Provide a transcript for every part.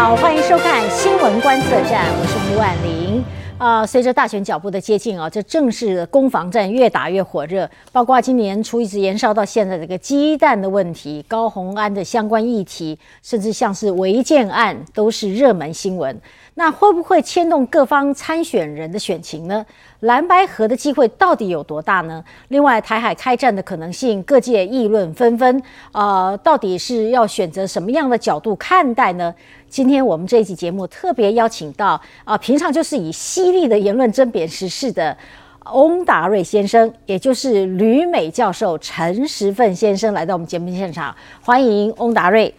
好，欢迎收看新闻观测站，我是吴婉玲。啊，随着大选脚步的接近啊，这正式的攻防战越打越火热，包括今年初一直延烧到现在这个鸡蛋的问题、高红安的相关议题，甚至像是违建案都是热门新闻。那会不会牵动各方参选人的选情呢？蓝白河的机会到底有多大呢？另外，台海开战的可能性，各界议论纷纷。呃，到底是要选择什么样的角度看待呢？今天我们这一期节目特别邀请到啊，平常就是以犀利的言论争辩时事的翁达瑞先生，也就是旅美教授陈时奋先生来到我们节目现场，欢迎翁达瑞。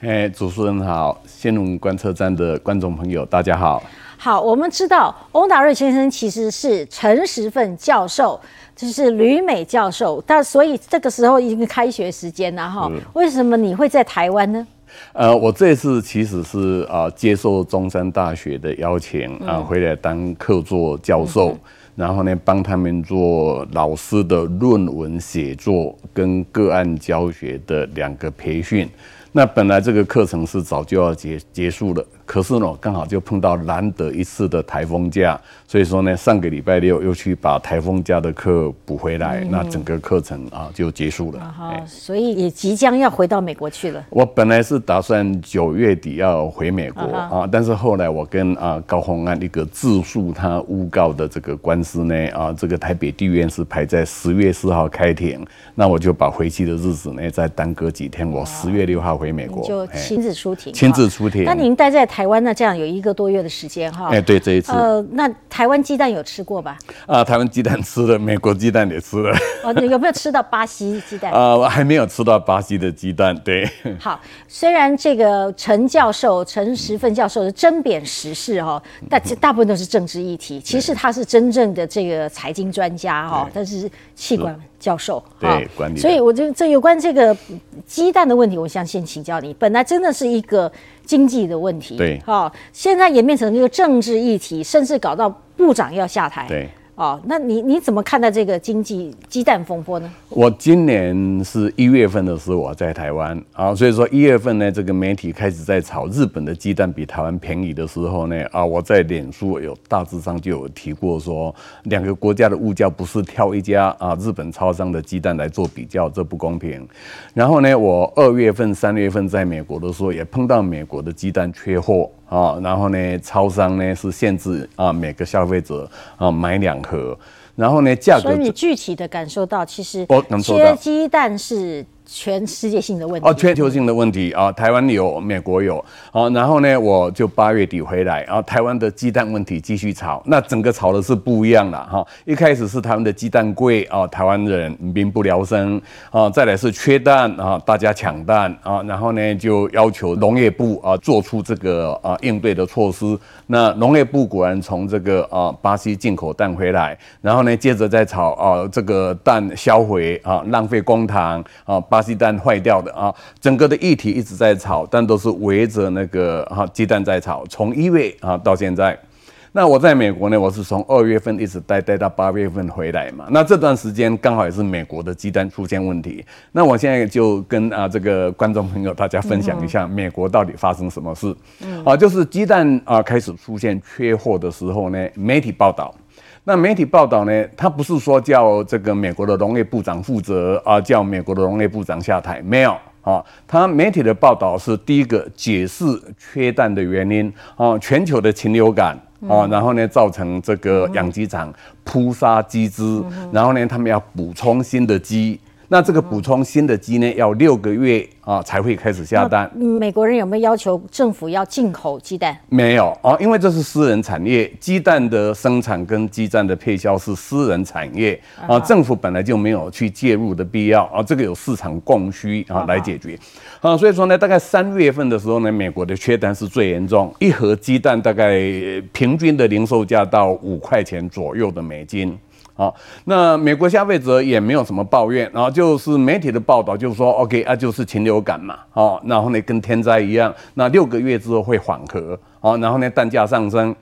哎，主持人好，新闻观测站的观众朋友大家好。好，我们知道翁达瑞先生其实是陈时奋教授，就是旅美教授，但所以这个时候已经开学时间了哈。为什么你会在台湾呢？呃，我这次其实是啊，接受中山大学的邀请啊，回来当客座教授，然后呢，帮他们做老师的论文写作跟个案教学的两个培训。那本来这个课程是早就要结结束了。可是呢，刚好就碰到难得一次的台风假，所以说呢，上个礼拜六又去把台风假的课补回来，那整个课程啊就结束了。好，所以也即将要回到美国去了。我本来是打算九月底要回美国啊，但是后来我跟啊高鸿安一个自诉他诬告的这个官司呢啊，这个台北地院是排在十月四号开庭，那我就把回去的日子呢再耽搁几天，我十月六号回美国就亲自出庭，亲自出庭。那您待在台。台湾那这样有一个多月的时间哈，哎对这一次，呃那台湾鸡蛋有吃过吧？啊台湾鸡蛋吃了，美国鸡蛋也吃了。哦有没有吃到巴西鸡蛋？啊我还没有吃到巴西的鸡蛋。对。好，虽然这个陈教授陈时奋教授的针砭时事哈，但大部分都是政治议题，其实他是真正的这个财经专家哈，他是气管。教授，对管理，所以我就这有关这个鸡蛋的问题，我想先请教你。本来真的是一个经济的问题，对，好，现在演变成一个政治议题，甚至搞到部长要下台，对。哦，那你你怎么看待这个经济鸡蛋风波呢？我今年是一月份的时候我在台湾啊，所以说一月份呢，这个媒体开始在炒日本的鸡蛋比台湾便宜的时候呢，啊，我在脸书有大致上就有提过说，两个国家的物价不是挑一家啊日本超商的鸡蛋来做比较，这不公平。然后呢，我二月份、三月份在美国的时候也碰到美国的鸡蛋缺货。啊，然后呢，超商呢是限制啊每个消费者啊买两盒，然后呢价格，所以你具体的感受到其实切鸡蛋是。全世界性的问题哦，全球性的问题啊，台湾有，美国有，好，然后呢，我就八月底回来，然后台湾的鸡蛋问题继续炒，那整个炒的是不一样的哈。一开始是台湾的鸡蛋贵啊，台湾人民不聊生啊，再来是缺蛋啊，大家抢蛋啊，然后呢就要求农业部啊做出这个啊应对的措施。那农业部果然从这个啊巴西进口蛋回来，然后呢接着再炒啊这个蛋销毁啊浪费公帑啊巴。鸡蛋坏掉的啊，整个的议题一直在炒，但都是围着那个哈鸡蛋在炒。从一月啊到现在，那我在美国呢，我是从二月份一直待待到八月份回来嘛。那这段时间刚好也是美国的鸡蛋出现问题。那我现在就跟啊这个观众朋友大家分享一下，美国到底发生什么事？啊，就是鸡蛋啊开始出现缺货的时候呢，媒体报道。那媒体报道呢？他不是说叫这个美国的农业部长负责啊，叫美国的农业部长下台，没有啊。他媒体的报道是第一个解释缺蛋的原因啊，全球的禽流感啊，然后呢造成这个养鸡场扑杀鸡只，然后呢他们要补充新的鸡。那这个补充新的鸡呢，要六个月啊才会开始下蛋。美国人有没有要求政府要进口鸡蛋？没有啊，因为这是私人产业，鸡蛋的生产跟鸡蛋的配销是私人产业啊，政府本来就没有去介入的必要啊，这个有市场供需啊来解决啊，所以说呢，大概三月份的时候呢，美国的缺蛋是最严重，一盒鸡蛋大概平均的零售价到五块钱左右的美金。好，那美国消费者也没有什么抱怨，然后就是媒体的报道，就是说，OK 啊，就是禽流感嘛，哦，然后呢跟天灾一样，那六个月之后会缓和，哦，然后呢蛋价上升，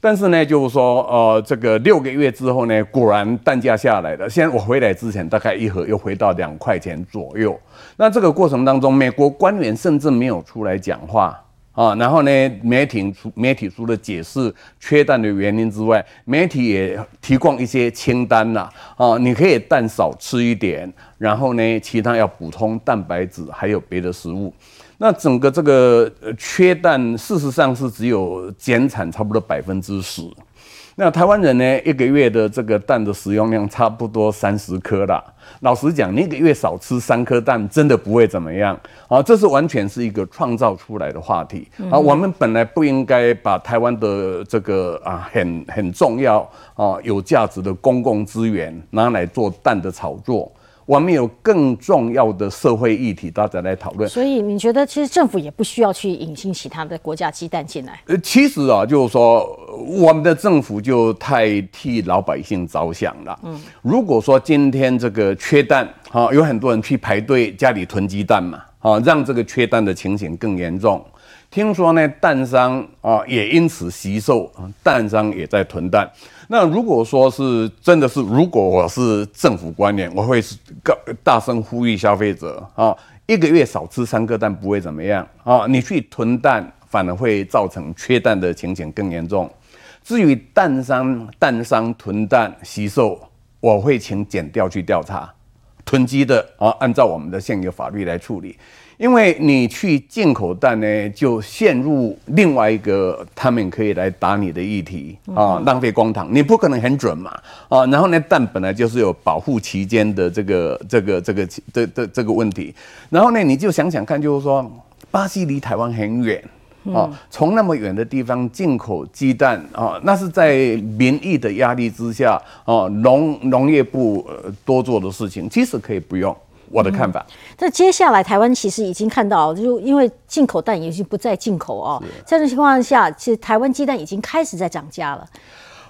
但是呢就是说，呃，这个六个月之后呢，果然蛋价下来了。现在我回来之前，大概一盒又回到两块钱左右。那这个过程当中，美国官员甚至没有出来讲话。啊，然后呢，媒体除媒体除了解释缺蛋的原因之外，媒体也提供一些清单呐，啊，你可以蛋少吃一点，然后呢，其他要补充蛋白质，还有别的食物。那整个这个缺蛋，事实上是只有减产差不多百分之十。那台湾人呢，一个月的这个蛋的食用量差不多三十颗啦。老实讲，你一个月少吃三颗蛋，真的不会怎么样啊。这是完全是一个创造出来的话题啊。我们本来不应该把台湾的这个啊很很重要啊有价值的公共资源拿来做蛋的炒作。我们有更重要的社会议题，大家来讨论。所以你觉得，其实政府也不需要去引进其他的国家鸡蛋进来？呃，其实啊，就是说，我们的政府就太替老百姓着想了。嗯，如果说今天这个缺蛋，哈，有很多人去排队家里囤鸡蛋嘛，啊，让这个缺蛋的情形更严重。听说呢，蛋商啊也因此吸收，蛋商也在囤蛋。那如果说是真的是，如果我是政府官员，我会告大声呼吁消费者啊，一个月少吃三个蛋不会怎么样啊，你去囤蛋反而会造成缺蛋的情形更严重。至于蛋商蛋商囤蛋吸售，我会请检调去调查，囤积的啊，按照我们的现有法律来处理。因为你去进口蛋呢，就陷入另外一个他们可以来打你的议题啊，浪费光糖，你不可能很准嘛啊。然后呢，蛋本来就是有保护期间的这个这个这个这这这个问题。然后呢，你就想想看，就是说，巴西离台湾很远啊，从那么远的地方进口鸡蛋啊，那是在民意的压力之下啊，农农业部多做的事情，其实可以不用。我的看法，那接下来台湾其实已经看到，就因为进口蛋已经不再进口哦，这种情况下，其实台湾鸡蛋已经开始在涨价了。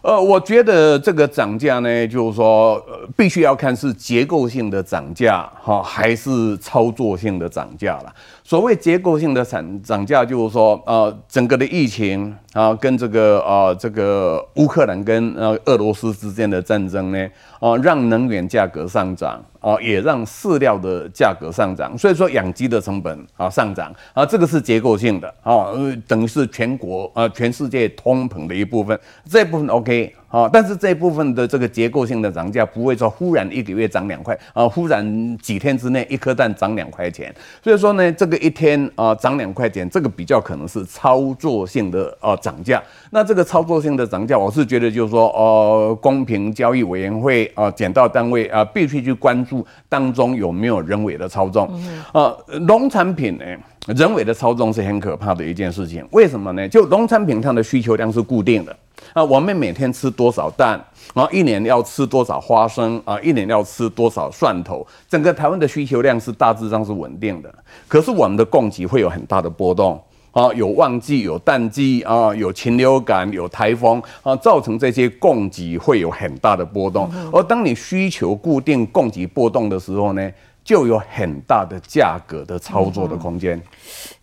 呃，我觉得这个涨价呢，就是说，呃，必须要看是结构性的涨价哈，还是操作性的涨价了。所谓结构性的涨涨价，就是说，呃，整个的疫情啊，跟这个啊，这个乌克兰跟呃俄罗斯之间的战争呢，啊，让能源价格上涨啊，也让饲料的价格上涨，所以说养鸡的成本啊上涨啊，这个是结构性的啊，等于是全国啊，全世界通膨的一部分，这部分 OK。啊，但是这部分的这个结构性的涨价不会说忽然一个月涨两块啊，忽然几天之内一颗蛋涨两块钱，所以说呢，这个一天啊涨两块钱，这个比较可能是操作性的啊涨价。那这个操作性的涨价，我是觉得就是说，呃，公平交易委员会啊，检到单位啊，必须去关注当中有没有人为的操纵。啊，农产品呢，人为的操纵是很可怕的一件事情。为什么呢？就农产品上的需求量是固定的。啊，我们每天吃多少蛋？然后一年要吃多少花生？啊，一年要吃多少蒜头？整个台湾的需求量是大致上是稳定的，可是我们的供给会有很大的波动。啊，有旺季，有淡季，啊，有禽流感，有台风，啊，造成这些供给会有很大的波动。而当你需求固定，供给波动的时候呢？就有很大的价格的操作的空间，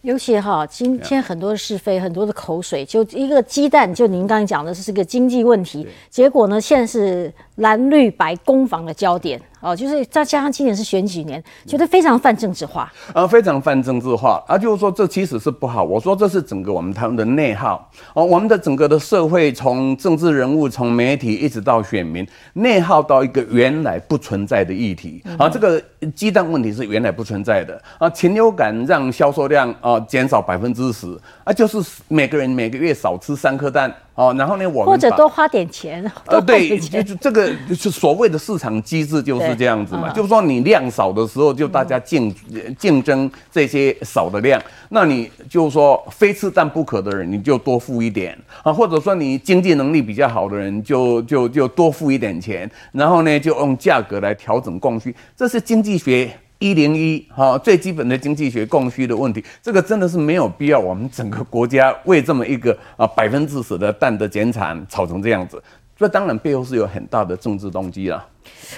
尤其哈，今天很多的是非，很多的口水，就一个鸡蛋，就您刚才讲的是个经济问题，结果呢，现在是蓝绿白攻防的焦点。哦，就是再加上今年是选举年，觉得非常泛政治化，呃，非常泛政治化，啊，就是说这其实是不好。我说这是整个我们台湾的内耗，哦，我们的整个的社会从政治人物、从媒体一直到选民，内耗到一个原来不存在的议题。啊，这个鸡蛋问题是原来不存在的。啊，禽流感让销售量啊减少百分之十，啊，就是每个人每个月少吃三颗蛋。哦，然后呢，我们或者多花点钱，呃，对，就这个是所谓的市场机制就是这样子嘛，就是说你量少的时候，就大家竞竞争这些少的量，那你就是说非吃蛋不可的人，你就多付一点啊，或者说你经济能力比较好的人，就就就多付一点钱，然后呢，就用价格来调整供需，这是经济学。一零一哈，最基本的经济学供需的问题，这个真的是没有必要。我们整个国家为这么一个啊百分之十的蛋的减产吵成这样子，这当然背后是有很大的政治动机了。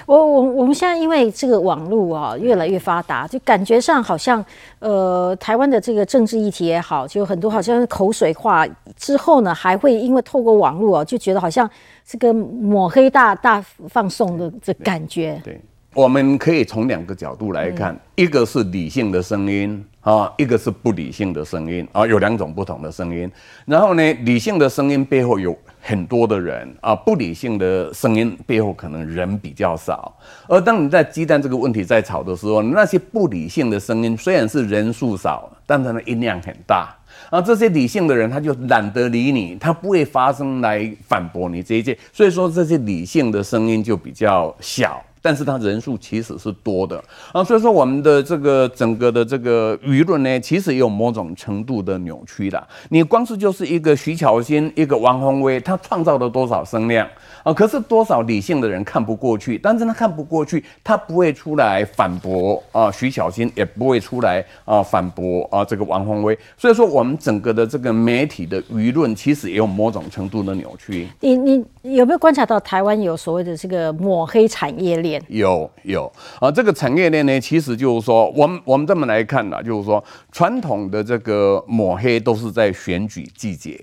我我我们现在因为这个网络啊越来越发达，就感觉上好像呃台湾的这个政治议题也好，就很多好像口水话之后呢，还会因为透过网络啊，就觉得好像这个抹黑大大放送的这感觉。对。我们可以从两个角度来看，一个是理性的声音啊，一个是不理性的声音啊，有两种不同的声音。然后呢，理性的声音背后有很多的人啊，不理性的声音背后可能人比较少。而当你在鸡蛋这个问题在吵的时候，那些不理性的声音虽然是人数少，但它的音量很大。啊，这些理性的人他就懒得理你，他不会发声来反驳你这一切，所以说这些理性的声音就比较小。但是它人数其实是多的啊，所以说我们的这个整个的这个舆论呢，其实也有某种程度的扭曲的。你光是就是一个徐巧芯，一个王宏威，他创造了多少声量啊？可是多少理性的人看不过去，但是他看不过去，他不会出来反驳啊，徐巧芯也不会出来啊反驳啊这个王宏威。所以说我们整个的这个媒体的舆论，其实也有某种程度的扭曲。你你有没有观察到台湾有所谓的这个抹黑产业链？有有啊，这个产业链呢，其实就是说，我们我们这么来看呢，就是说，传统的这个抹黑都是在选举季节，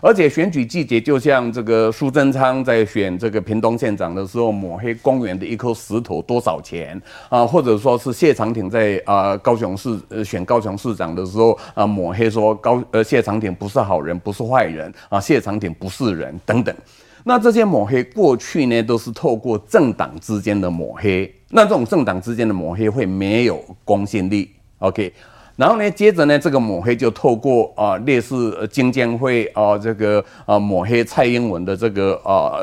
而且选举季节就像这个苏贞昌在选这个屏东县长的时候，抹黑公园的一颗石头多少钱啊，或者说是谢长廷在啊高雄市呃选高雄市长的时候啊，抹黑说高呃谢长廷不是好人，不是坏人啊，谢长廷不是人等等。那这些抹黑过去呢，都是透过政党之间的抹黑。那这种政党之间的抹黑会没有公信力，OK？然后呢，接着呢，这个抹黑就透过啊，类似经监会啊，这个啊抹黑蔡英文的这个啊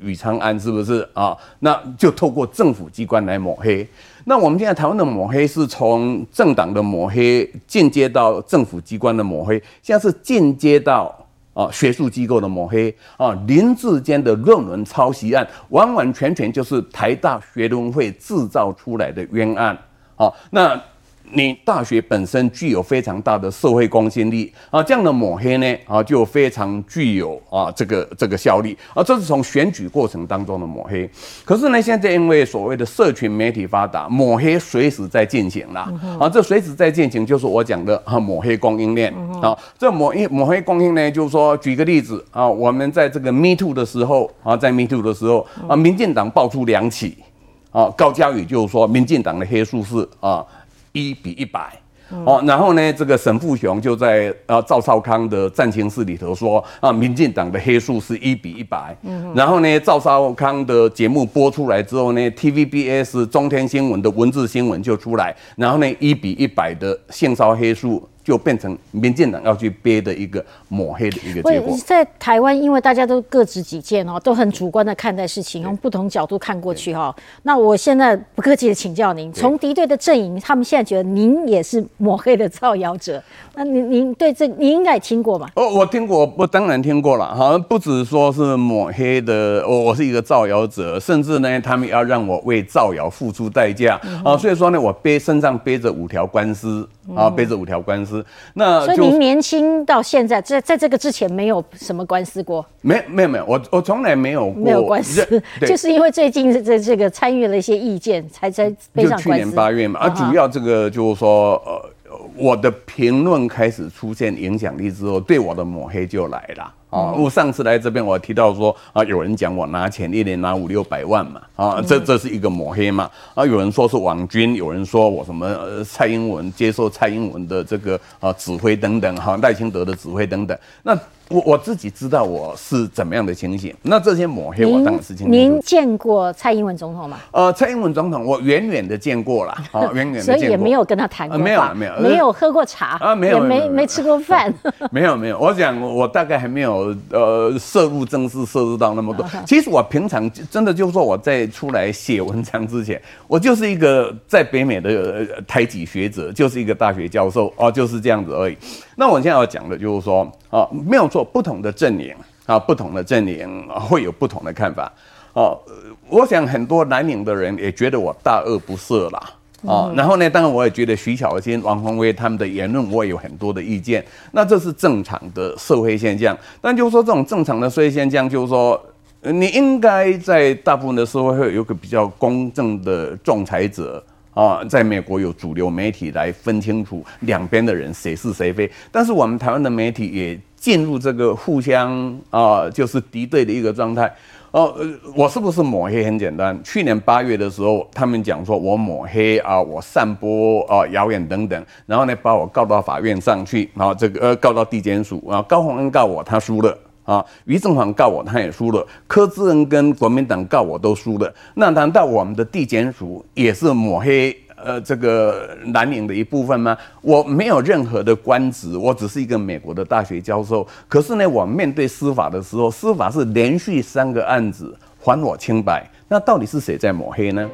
宇昌安是不是啊？那就透过政府机关来抹黑。那我们现在台湾的抹黑是从政党的抹黑进阶到政府机关的抹黑，现在是进阶到。啊，学术机构的抹黑啊，林志坚的论文抄袭案，完完全全就是台大学伦会制造出来的冤案啊，那。你大学本身具有非常大的社会公信力啊，这样的抹黑呢啊，就非常具有啊这个这个效力啊。这是从选举过程当中的抹黑。可是呢，现在因为所谓的社群媒体发达，抹黑随时在进行啦啊。这随时在进行，就是我讲的啊抹黑供应链啊。这抹黑抹黑供应呢，就是说举个例子啊，我们在这个 Me Too 的时候啊，在 Me Too 的时候啊，民进党爆出两起啊，高嘉宇就是说民进党的黑数是啊。一比一百，哦，然后呢，这个沈富雄就在啊赵少康的战情室里头说啊，民进党的黑数是一比一百，嗯，然后呢，赵少康的节目播出来之后呢，TVBS 中天新闻的文字新闻就出来，然后呢，一比一百的性骚黑数。就变成民进党要去憋的一个抹黑的一个结果。在台湾，因为大家都各执己见哦，都很主观的看待事情，用不同角度看过去哈。那我现在不客气的请教您，从敌对的阵营，他们现在觉得您也是抹黑的造谣者。那您您对这您应该也听过吧？哦，我听过，我当然听过了哈。不止说是抹黑的，我我是一个造谣者，甚至呢，他们要让我为造谣付出代价啊。所以说呢，我背身上背着五条官司啊，背着五条官司。那所以您年轻到现在，在在这个之前没有什么官司过？没没有没有，我我从来没有没有官司，就是因为最近这这个参与了一些意见，才才背上官司。去年八月嘛，啊，主要这个就是说，呃，我的评论开始出现影响力之后，对我的抹黑就来了。啊，我上次来这边，我提到说啊，有人讲我拿钱一年拿五六百万嘛，啊，这这是一个抹黑嘛，啊，有人说是网军，有人说我什么蔡英文接受蔡英文的这个啊指挥等等，哈，赖清德的指挥等等，那。我我自己知道我是怎么样的情形，那这些抹黑我当然是清楚。您见过蔡英文总统吗？呃，蔡英文总统我远远的见过了，啊，远远的所以也没有跟他谈过没有没有没有喝过茶啊，没有也没没吃过饭，没 有没有。我想我大概还没有呃涉入政治涉入到那么多。其实我平常真的就是说我在出来写文章之前，我就是一个在北美的台籍学者，就是一个大学教授哦，就是这样子而已。那我现在要讲的就是说啊，没有错。不同的阵营啊，不同的阵营会有不同的看法哦。我想很多南宁的人也觉得我大恶不赦啦啊。然后呢，当然我也觉得徐巧芯、王宏威他们的言论，我也有很多的意见。那这是正常的社会现象。但就是说，这种正常的社会现象，就是说，你应该在大部分的社会会有个比较公正的仲裁者啊。在美国有主流媒体来分清楚两边的人谁是谁非。但是我们台湾的媒体也。进入这个互相啊，就是敌对的一个状态。哦，我是不是抹黑？很简单，去年八月的时候，他们讲说我抹黑啊，我散播啊谣言等等，然后呢把我告到法院上去，然后这个呃告到地检署啊，高鸿安告我他输了啊，于正煌告我他也输了，柯志恩跟国民党告我都输了，那难道我们的地检署也是抹黑？呃，这个蓝营的一部分吗？我没有任何的官职，我只是一个美国的大学教授。可是呢，我面对司法的时候，司法是连续三个案子还我清白，那到底是谁在抹黑呢？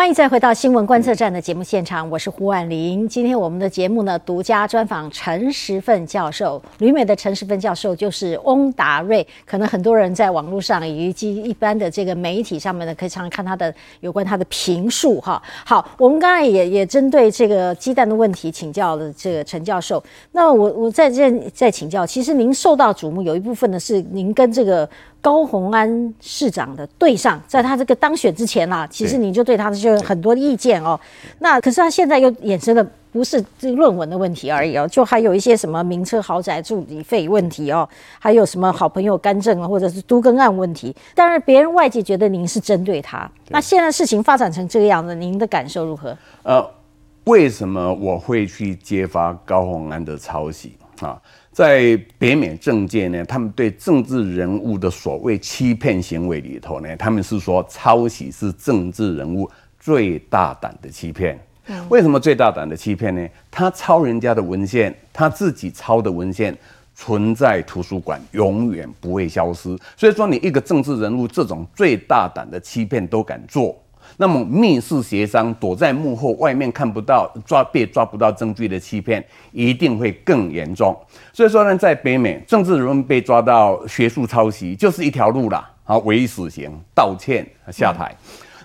欢迎再回到新闻观测站的节目现场，我是胡婉玲。今天我们的节目呢，独家专访陈时奋教授。旅美的陈时奋教授就是翁达瑞，可能很多人在网络上以及一般的这个媒体上面呢，可以常常看他的有关他的评述哈。好，我们刚才也也针对这个鸡蛋的问题请教了这个陈教授。那我我在这再请教，其实您受到瞩目有一部分呢是您跟这个。高鸿安市长的对上，在他这个当选之前啦，其实你就对他就很多意见哦。那可是他现在又衍生的不是这论文的问题而已哦，就还有一些什么名车豪宅助理费问题哦，还有什么好朋友干政啊，或者是都更案问题。但是别人外界觉得您是针对他，那现在事情发展成这个样子，您的感受如何？呃，为什么我会去揭发高鸿安的抄袭啊？在北美政界呢，他们对政治人物的所谓欺骗行为里头呢，他们是说抄袭是政治人物最大胆的欺骗。为什么最大胆的欺骗呢？他抄人家的文献，他自己抄的文献存在图书馆，永远不会消失。所以说，你一个政治人物这种最大胆的欺骗都敢做。那么密室协商，躲在幕后，外面看不到，抓被抓不到证据的欺骗，一定会更严重。所以说呢，在北美，政治人物被抓到学术抄袭，就是一条路啦，啊，唯死刑，道歉下台。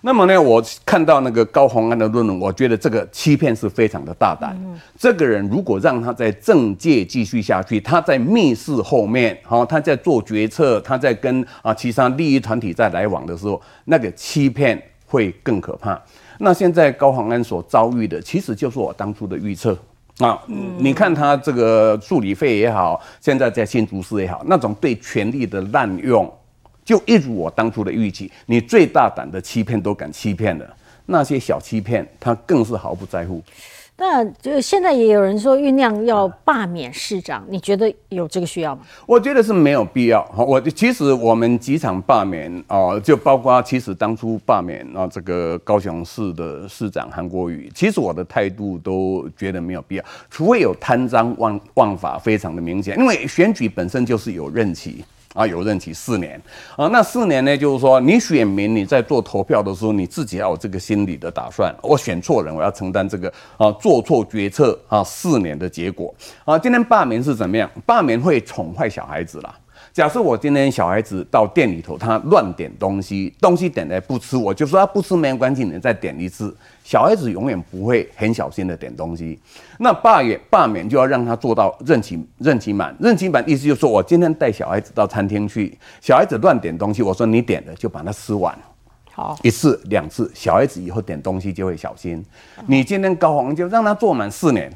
那么呢，我看到那个高洪安的论文，我觉得这个欺骗是非常的大胆。这个人如果让他在政界继续下去，他在密室后面，好，他在做决策，他在跟啊其他利益团体在来往的时候，那个欺骗。会更可怕。那现在高黄安所遭遇的，其实就是我当初的预测啊。你看他这个助理费也好，现在在新竹市也好，那种对权力的滥用，就一如我当初的预计。你最大胆的欺骗都敢欺骗了，那些小欺骗他更是毫不在乎。那就现在也有人说酝酿要罢免市长，你觉得有这个需要吗？我觉得是没有必要。我其实我们几场罢免啊，就包括其实当初罢免啊这个高雄市的市长韩国瑜，其实我的态度都觉得没有必要，除非有贪赃枉枉法非常的明显，因为选举本身就是有任期。啊，有任期四年啊，那四年呢，就是说你选民你在做投票的时候，你自己要有这个心理的打算。我选错人，我要承担这个啊，做错决策啊，四年的结果啊。今天罢免是怎么样？罢免会宠坏小孩子啦。假设我今天小孩子到店里头，他乱点东西，东西点来不吃，我就说他不吃没关系，你再点一次。小孩子永远不会很小心的点东西。那罢免罢免就要让他做到任期任期满，任期满意思就是说我今天带小孩子到餐厅去，小孩子乱点东西，我说你点的就把它吃完，好一次两次，小孩子以后点东西就会小心。你今天高黄就让他做满四年。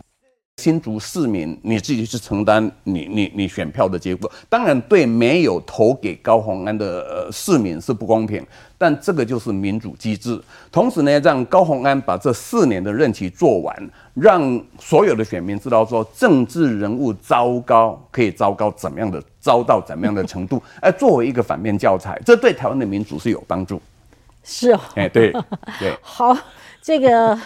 新竹市民，你自己去承担你你你选票的结果，当然对没有投给高鸿安的呃市民是不公平，但这个就是民主机制。同时呢，让高鸿安把这四年的任期做完，让所有的选民知道说政治人物糟糕可以糟糕怎么样的糟到怎么样的程度，哎，作为一个反面教材，这对台湾的民主是有帮助。是哦，哎，对对，好，这个。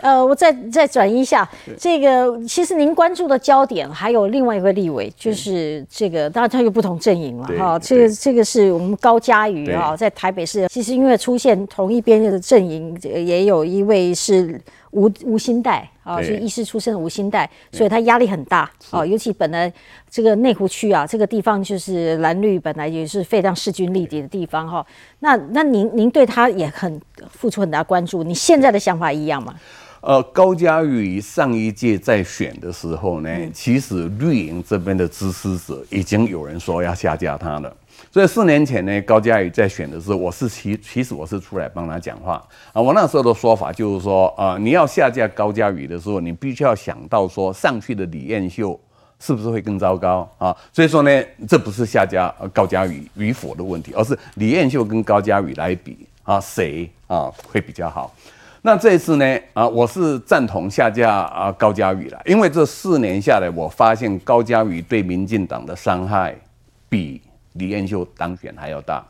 呃，我再再转移一下，这个其实您关注的焦点还有另外一个立委，就是这个，当然他有不同阵营了哈。这个这个是我们高嘉瑜啊，在台北市，其实因为出现同一边的阵营，也有一位是吴吴新代啊，是医师出身的吴新代，所以他压力很大啊。尤其本来这个内湖区啊，这个地方就是蓝绿本来也是非常势均力敌的地方哈。那那您您对他也很付出很大关注，你现在的想法一样吗？呃，高嘉瑜上一届在选的时候呢，其实绿营这边的支持者已经有人说要下架他了。所以四年前呢，高嘉瑜在选的时候，我是其其实我是出来帮他讲话啊。我那时候的说法就是说，啊，你要下架高嘉瑜的时候，你必须要想到说上去的李彦秀是不是会更糟糕啊？所以说呢，这不是下架高嘉瑜与否的问题，而是李彦秀跟高嘉瑜来比啊，谁啊会比较好？那这一次呢啊，我是赞同下架啊高嘉宇了，因为这四年下来，我发现高嘉宇对民进党的伤害比李彦秀当选还要大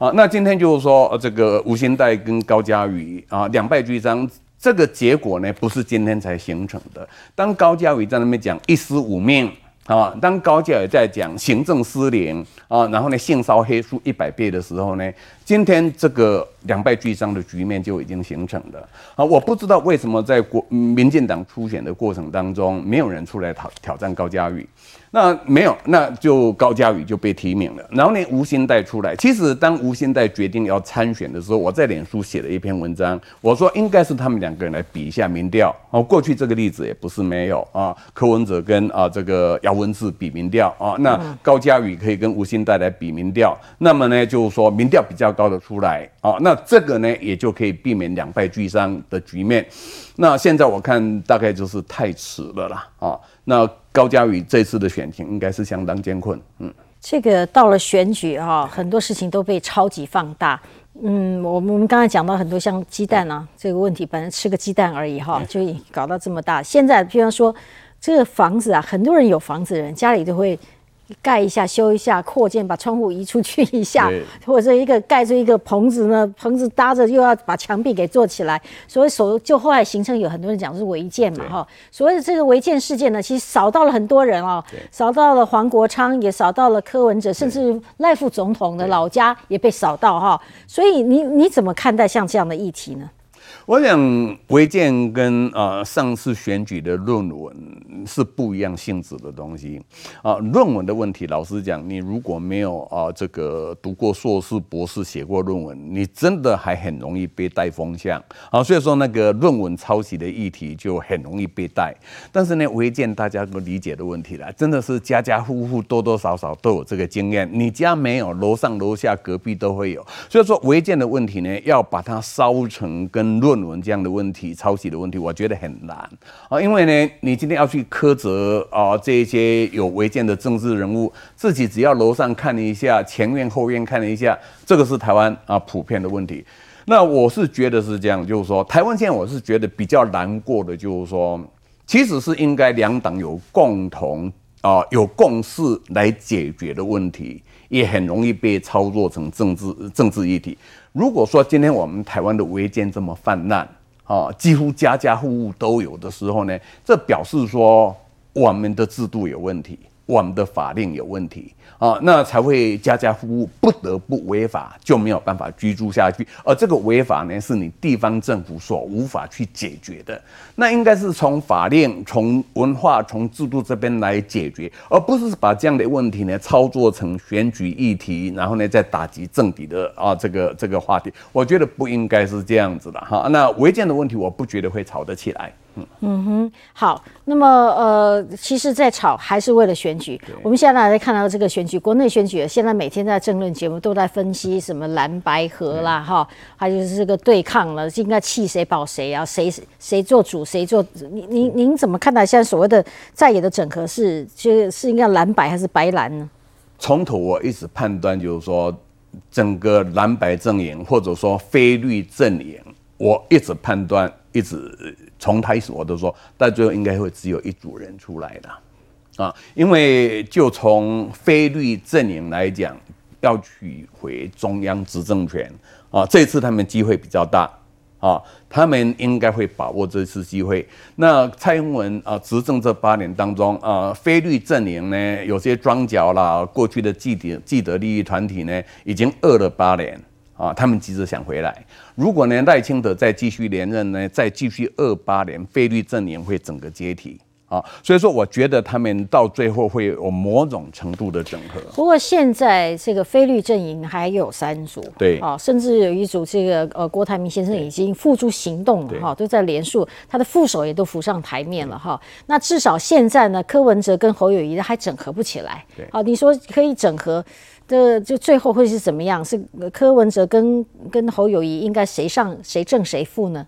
啊。那今天就是说这个吴兴代跟高嘉宇啊两败俱伤。这个结果呢，不是今天才形成的。当高嘉宇在那边讲一尸五命啊，当高嘉宇在讲行政失灵啊，然后呢性骚黑数一百倍的时候呢，今天这个两败俱伤的局面就已经形成了啊！我不知道为什么在国民进党初选的过程当中，没有人出来挑挑战高嘉宇。那没有，那就高嘉宇就被提名了。然后呢，吴兴代出来。其实当吴兴代决定要参选的时候，我在脸书写了一篇文章，我说应该是他们两个人来比一下民调。哦，过去这个例子也不是没有啊，柯文哲跟啊这个姚文智比民调啊，那高嘉宇可以跟吴兴代来比民调。那么呢，就是说民调比较高的出来啊，那这个呢也就可以避免两败俱伤的局面。那现在我看大概就是太迟了啦啊，那。高嘉宇这次的选情应该是相当艰困，嗯，这个到了选举哈，很多事情都被超级放大，嗯，我们我们刚才讲到很多像鸡蛋啊这个问题，本来吃个鸡蛋而已哈，就搞到这么大。现在，比方说这个房子啊，很多人有房子的人家里都会。盖一下，修一下，扩建，把窗户移出去一下，或者一个盖着一个棚子呢，棚子搭着又要把墙壁给做起来，所以所就后来形成有很多人讲是违建嘛，哈，所谓的这个违建事件呢，其实扫到了很多人哦，扫到了黄国昌，也扫到了柯文哲，甚至赖副总统的老家也被扫到哈，所以你你怎么看待像这样的议题呢？我想违建跟啊上次选举的论文是不一样性质的东西啊。论文的问题，老实讲，你如果没有啊这个读过硕士、博士、写过论文，你真的还很容易被带风向啊。所以说，那个论文抄袭的议题就很容易被带。但是呢，违建大家都理解的问题了，真的是家家户户多多少少都有这个经验。你家没有，楼上楼下隔壁都会有。所以说，违建的问题呢，要把它烧成跟论论文这样的问题、抄袭的问题，我觉得很难啊，因为呢，你今天要去苛责啊这些有违建的政治人物，自己只要楼上看了一下，前院后院看了一下，这个是台湾啊普遍的问题。那我是觉得是这样，就是说，台湾现在我是觉得比较难过的，就是说，其实是应该两党有共同啊有共识来解决的问题，也很容易被操作成政治政治议题。如果说今天我们台湾的违建这么泛滥，啊，几乎家家户户都有的时候呢，这表示说我们的制度有问题。我们的法令有问题啊，那才会家家户户不得不违法，就没有办法居住下去。而这个违法呢，是你地方政府所无法去解决的。那应该是从法令、从文化、从制度这边来解决，而不是把这样的问题呢操作成选举议题，然后呢再打击政敌的啊这个这个话题。我觉得不应该是这样子的哈。那违建的问题，我不觉得会吵得起来。嗯哼，好，那么呃，其实，在吵还是为了选举。我们现在来看到这个选举，国内选举，现在每天在政论节目都在分析什么蓝白河啦，哈，还有这个对抗了，应该弃谁保谁啊？谁谁做主，谁做？您您您怎么看待现在所谓的在野的整合是，就是应该蓝白还是白蓝呢？从头我一直判断就是说，整个蓝白阵营或者说非绿阵营，我一直判断，一直。从开始我都说，但最后应该会只有一组人出来的，啊，因为就从菲律阵营来讲，要取回中央执政权，啊，这次他们机会比较大，啊，他们应该会把握这次机会。那蔡英文啊，执政这八年当中，啊，菲律阵营呢，有些庄脚啦，过去的既得既得利益团体呢，已经饿了八年。啊，他们急着想回来。如果呢赖清德再继续连任呢，再继续二八年，菲律阵营会整个解体啊。所以说，我觉得他们到最后会有某种程度的整合。不过现在这个菲律阵营还有三组，对啊，甚至有一组这个呃郭台铭先生已经付诸行动了哈，都在连署，他的副手也都浮上台面了哈。那至少现在呢，柯文哲跟侯友谊还整合不起来。对好，你说可以整合。这就最后会是怎么样？是柯文哲跟跟侯友谊应该谁上谁正谁负呢？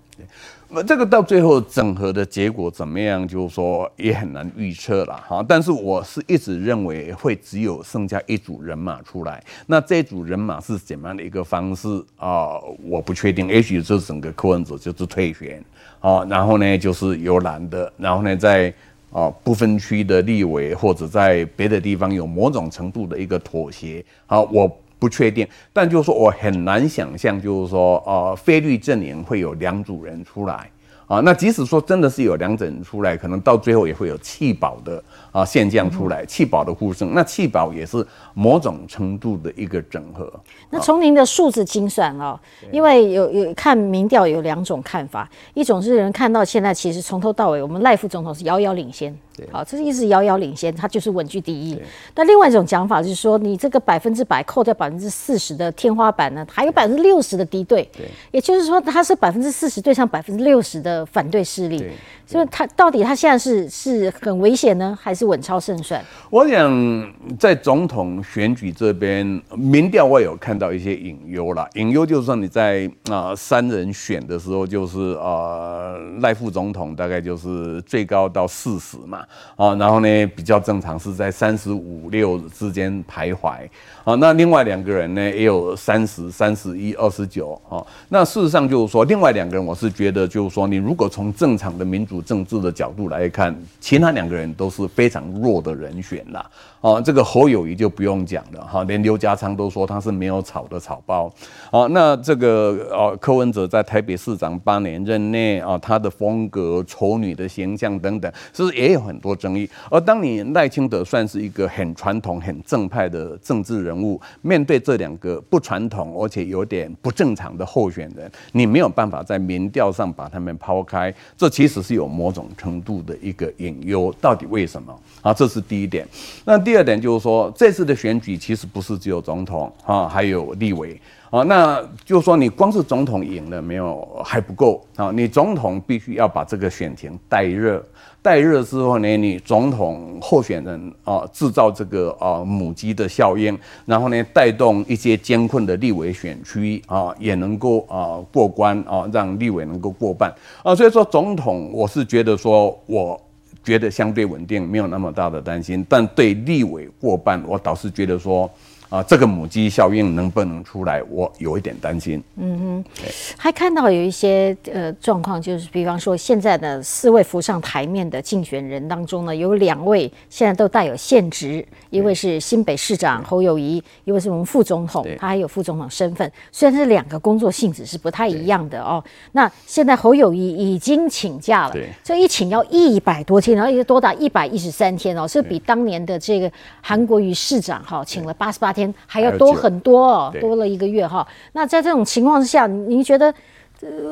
这个到最后整合的结果怎么样，就是说也很难预测了哈。但是我是一直认为会只有剩下一组人马出来，那这组人马是怎么样的一个方式啊？我不确定，也许这整个柯文哲就是退选啊，然后呢就是由蓝的，然后呢在啊不分区的立委或者在别的地方有某种程度的一个妥协好，我。不确定，但就是说我很难想象，就是说，呃，菲律阵营会有两组人出来。啊，那即使说真的是有两整出来，可能到最后也会有弃保的啊现象出来，弃保的呼声。那弃保也是某种程度的一个整合。那从您的数字精算哦，因为有有看民调有两种看法，一种是人看到现在其实从头到尾我们赖副总统是遥遥领先，好，这是一直遥遥领先，他就是稳居第一。那另外一种讲法就是说，你这个百分之百扣掉百分之四十的天花板呢，还有百分之六十的敌对，也就是说他是百分之四十对上百分之六十的。反对势力，所以他到底他现在是是很危险呢，还是稳操胜算？我想在总统选举这边，民调我有看到一些隐忧了。隐忧就是说你在啊三人选的时候，就是呃赖副总统大概就是最高到四十嘛，啊，然后呢比较正常是在三十五六之间徘徊。啊，那另外两个人呢也有三十三十一二十九啊。那事实上就是说，另外两个人我是觉得就是说，你如果从正常的民主政治的角度来看，其他两个人都是非常弱的人选啦。啊，这个侯友谊就不用讲了哈，连刘家昌都说他是没有草的草包。啊，那这个呃柯文哲在台北市长八年任内啊，他的风格、丑女的形象等等，其实也有很多争议。而当你赖清德算是一个很传统、很正派的政治人。物面对这两个不传统而且有点不正常的候选人，你没有办法在民调上把他们抛开，这其实是有某种程度的一个隐忧。到底为什么啊？这是第一点。那第二点就是说，这次的选举其实不是只有总统啊，还有立委啊。那就是说，你光是总统赢了没有还不够啊，你总统必须要把这个选情带热。带热之后呢，你总统候选人啊，制造这个啊母鸡的效应，然后呢，带动一些艰困的立委选区啊，也能够啊过关啊，让立委能够过半啊。所以说，总统我是觉得说，我觉得相对稳定，没有那么大的担心。但对立委过半，我倒是觉得说。啊，这个母鸡效应能不能出来？我有一点担心。嗯哼，还看到有一些呃状况，就是比方说现在的四位浮上台面的竞选人当中呢，有两位现在都带有现职，一位是新北市长侯友谊，一位是我们副总统，他还有副总统身份。虽然这两个工作性质是不太一样的哦。那现在侯友谊已经请假了，这一请要一百多天，然后也多达一百一十三天哦，是比当年的这个韩国瑜市长哈请了八十八。天还要多很多哦，多了一个月哈。那在这种情况之下，您觉得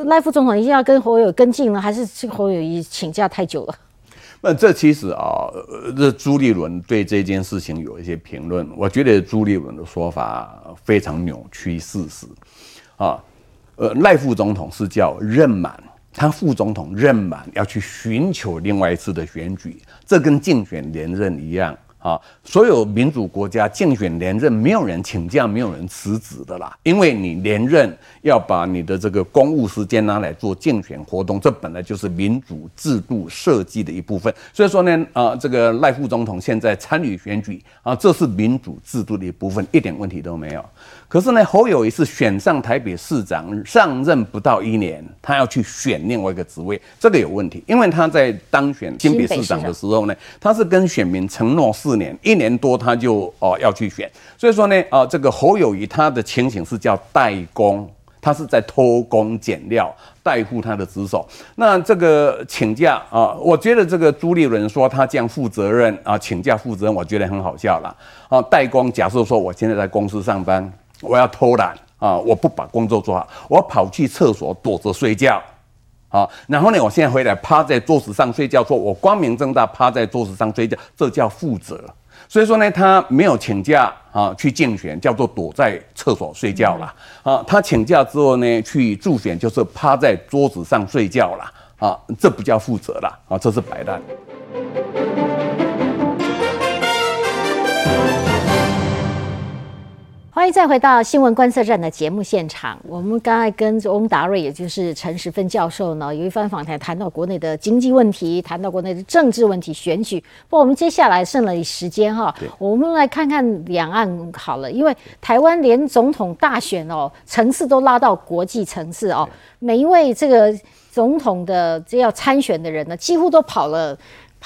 赖副总统一定要跟侯友跟进呢，还是这侯友谊请假太久了？那这其实啊，这朱立伦对这件事情有一些评论，我觉得朱立伦的说法非常扭曲事实啊。呃，赖副总统是叫任满，他副总统任满要去寻求另外一次的选举，这跟竞选连任一样。啊，所有民主国家竞选连任，没有人请假，没有人辞职的啦。因为你连任要把你的这个公务时间拿来做竞选活动，这本来就是民主制度设计的一部分。所以说呢，啊，这个赖副总统现在参与选举啊，这是民主制度的一部分，一点问题都没有。可是呢，侯友谊是选上台北市长，上任不到一年，他要去选另外一个职位，这个有问题。因为他在当选新北市长的时候呢，他是跟选民承诺年，一年多他就哦要去选。所以说呢，啊，这个侯友谊他的情形是叫代工，他是在偷工减料，代护他的职守。那这个请假啊，我觉得这个朱立伦说他这样负责任啊，请假负责任，我觉得很好笑了。啊，代工，假设说我现在在公司上班。我要偷懒啊！我不把工作做好，我跑去厕所躲着睡觉，啊，然后呢，我现在回来趴在桌子上睡觉，说我光明正大趴在桌子上睡觉，这叫负责。所以说呢，他没有请假啊去竞选，叫做躲在厕所睡觉了啊。他请假之后呢，去助选就是趴在桌子上睡觉了啊，这不叫负责了啊，这是白烂。欢迎再回到新闻观测站的节目现场。我们刚才跟翁达瑞，也就是陈时芬教授呢，有一番访谈，谈到国内的经济问题，谈到国内的政治问题、选举。不过我们接下来剩了时间哈，我们来看看两岸好了，因为台湾连总统大选哦，层次都拉到国际层次哦，每一位这个总统的这要参选的人呢，几乎都跑了。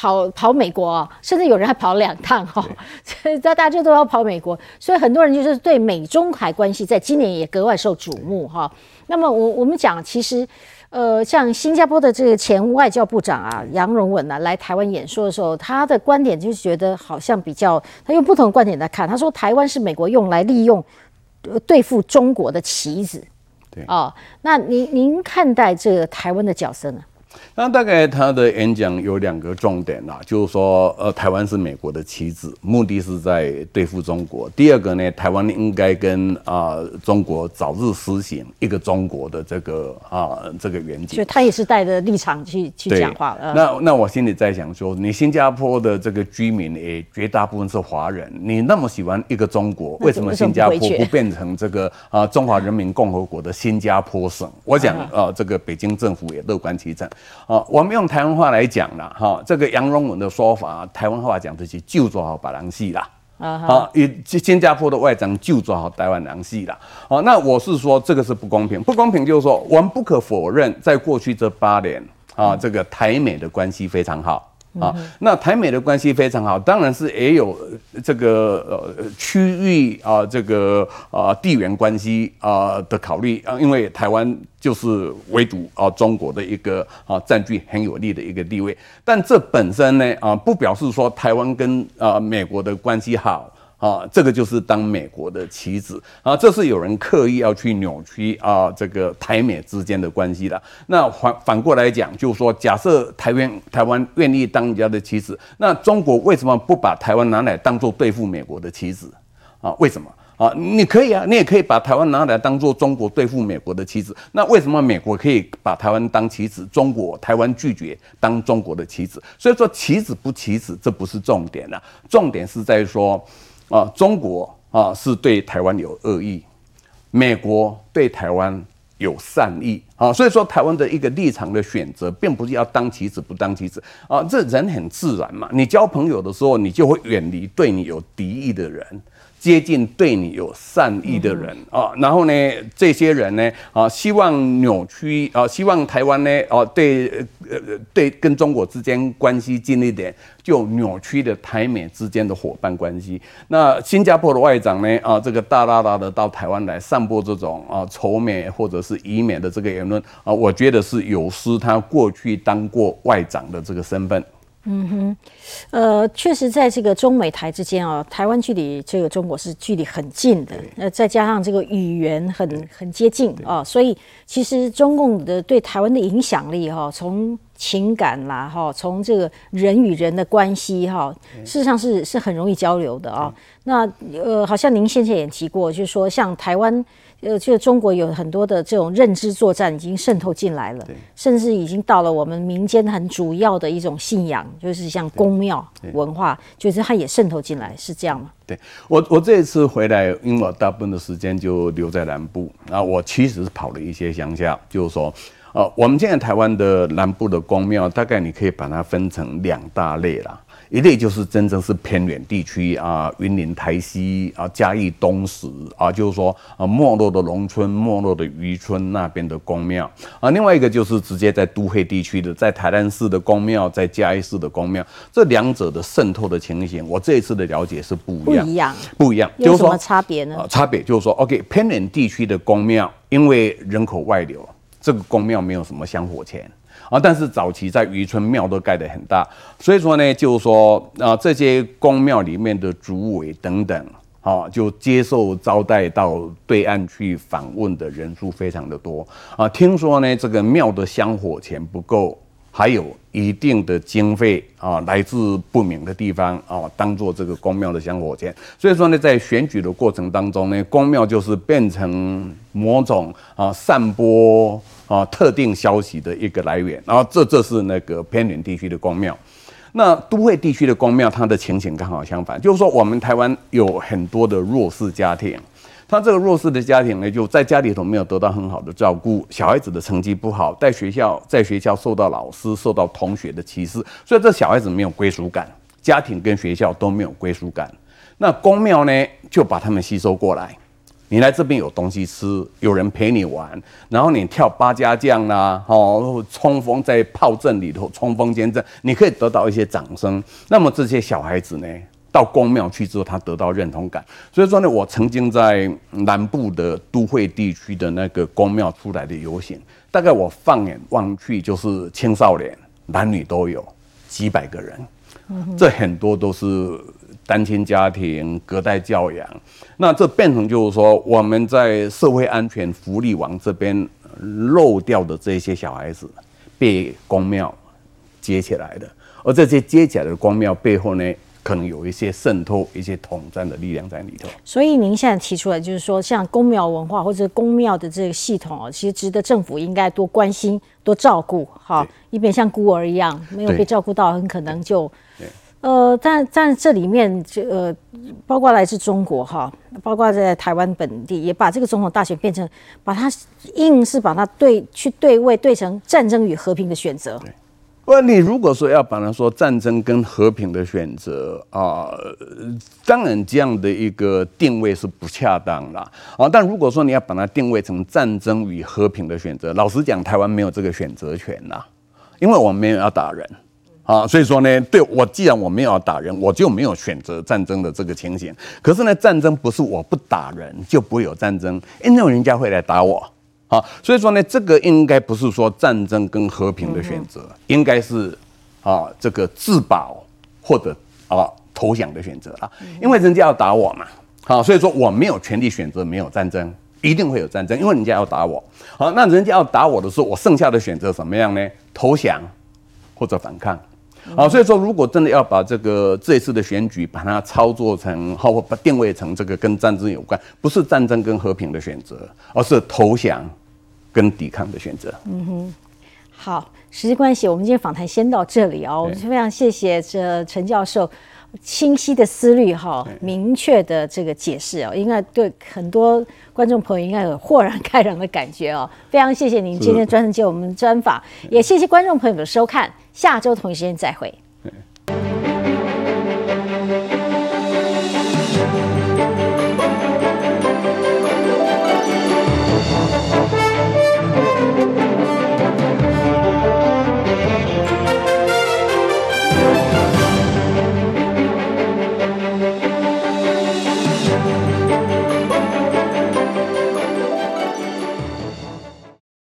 跑跑美国，甚至有人还跑两趟哈，所以大大家都要跑美国，所以很多人就是对美中海关系在今年也格外受瞩目哈。那么我我们讲，其实呃，像新加坡的这个前外交部长啊杨荣文呢来台湾演说的时候，他的观点就是觉得好像比较，他用不同的观点来看，他说台湾是美国用来利用呃对付中国的棋子，对。啊，那您您看待这个台湾的角色呢？那大概他的演讲有两个重点啦，就是说，呃，台湾是美国的棋子，目的是在对付中国。第二个呢，台湾应该跟啊中国早日实行一个中国的这个啊这个远景。所以他也是带着立场去去讲话了。那那我心里在想说，你新加坡的这个居民也绝大部分是华人，你那么喜欢一个中国，为什么新加坡不变成这个啊中华人民共和国的新加坡省？我讲啊，这个北京政府也乐观其成。啊，我们用台湾话来讲了哈，这个杨荣文的说法，台湾话讲就是就做好把人戏啦，啊，以新加坡的外长就做好台湾人戏啦。好，那我是说这个是不公平，不公平就是说我们不可否认，在过去这八年啊，这个台美的关系非常好。啊，那台美的关系非常好，当然是也有这个呃区域啊，这个啊地缘关系啊的考虑啊，因为台湾就是围堵啊中国的一个啊占据很有利的一个地位，但这本身呢啊不表示说台湾跟啊美国的关系好。啊，这个就是当美国的棋子啊，这是有人刻意要去扭曲啊，这个台美之间的关系的。那反反过来讲，就是说，假设台湾台湾愿意当人家的棋子，那中国为什么不把台湾拿来当做对付美国的棋子啊？为什么啊？你可以啊，你也可以把台湾拿来当做中国对付美国的棋子。那为什么美国可以把台湾当棋子，中国台湾拒绝当中国的棋子？所以说，棋子不棋子，这不是重点了，重点是在说。啊，中国啊是对台湾有恶意，美国对台湾有善意啊，所以说台湾的一个立场的选择，并不是要当棋子不当棋子啊，这人很自然嘛。你交朋友的时候，你就会远离对你有敌意的人。接近对你有善意的人啊，然后呢，这些人呢啊，希望扭曲啊，希望台湾呢啊，对呃对跟中国之间关系近一点，就扭曲的台美之间的伙伴关系。那新加坡的外长呢啊，这个大大大的到台湾来散播这种啊仇美或者是以美的这个言论啊，我觉得是有失他过去当过外长的这个身份。嗯哼，呃，确实在这个中美台之间啊，台湾距离这个中国是距离很近的，呃，再加上这个语言很很接近啊，所以其实中共的对台湾的影响力哈，从情感啦哈，从这个人与人的关系哈，事实上是是很容易交流的啊。那呃，好像您先前也提过，就是说像台湾。呃，就中国有很多的这种认知作战已经渗透进来了，甚至已经到了我们民间很主要的一种信仰，就是像宫庙文化，就是它也渗透进来，是这样吗？对我，我这一次回来，因为我大部分的时间就留在南部，那，我其实是跑了一些乡下，就是说，呃，我们现在台湾的南部的宫庙，大概你可以把它分成两大类啦。一类就是真正是偏远地区啊，云林、台西啊、嘉义东石啊，就是说啊，没落的农村、没落的渔村那边的宫庙啊。另外一个就是直接在都会地区的，在台南市的宫庙，在嘉义市的宫庙，这两者的渗透的情形，我这一次的了解是不一样，不一样，不一样。有什么差别呢？差别就是说，OK，偏远地区的宫庙，因为人口外流，这个宫庙没有什么香火钱。啊，但是早期在渔村庙都盖得很大，所以说呢，就是说啊，这些宫庙里面的主委等等，啊，就接受招待到对岸去访问的人数非常的多啊。听说呢，这个庙的香火钱不够，还有一定的经费啊，来自不明的地方啊，当做这个公庙的香火钱。所以说呢，在选举的过程当中呢，公庙就是变成某种啊散播。啊，特定消息的一个来源，然后这这是那个偏远地区的公庙，那都会地区的公庙，它的情形刚好相反，就是说我们台湾有很多的弱势家庭，他这个弱势的家庭呢，就在家里头没有得到很好的照顾，小孩子的成绩不好，在学校在学校受到老师、受到同学的歧视，所以这小孩子没有归属感，家庭跟学校都没有归属感。那公庙呢，就把他们吸收过来。你来这边有东西吃，有人陪你玩，然后你跳八家将啦，哦，冲锋在炮阵里头冲锋陷阵，你可以得到一些掌声。那么这些小孩子呢，到公庙去之后，他得到认同感。所以说呢，我曾经在南部的都会地区的那个公庙出来的游行，大概我放眼望去，就是青少年，男女都有几百个人，这很多都是。单亲家庭、隔代教养，那这变成就是说，我们在社会安全福利网这边漏掉的这些小孩子，被公庙接起来的，而这些接起来的公庙背后呢，可能有一些渗透、一些统战的力量在里头。所以您现在提出来，就是说，像公庙文化或者公庙的这个系统哦，其实值得政府应该多关心、多照顾，哈，以免像孤儿一样没有被照顾到，很可能就。呃，但但这里面就呃，包括来自中国哈，包括在台湾本地，也把这个总统大选变成把它硬是把它对去对位对成战争与和平的选择。对，不，你如果说要把它说战争跟和平的选择啊，当然这样的一个定位是不恰当啦啊。但如果说你要把它定位成战争与和平的选择，老实讲，台湾没有这个选择权呐，因为我们没有要打人。啊，所以说呢，对我既然我没有要打人，我就没有选择战争的这个情形。可是呢，战争不是我不打人就不会有战争，因为人家会来打我。啊，所以说呢，这个应该不是说战争跟和平的选择，应该是啊这个自保或者啊投降的选择啊。因为人家要打我嘛，好，所以说我没有权利选择没有战争，一定会有战争，因为人家要打我。好，那人家要打我的时候，我剩下的选择什么样呢？投降或者反抗。好，所以说，如果真的要把这个这一次的选举把它操作成，或把定位成这个跟战争有关，不是战争跟和平的选择，而是投降跟抵抗的选择。嗯哼，好，时间关系，我们今天访谈先到这里哦。我们非常谢谢这陈教授清晰的思虑哈，明确的这个解释哦，应该对很多观众朋友应该有豁然开朗的感觉哦。非常谢谢您今天专程接我们专访，也谢谢观众朋友的收看。下周同一时间再会。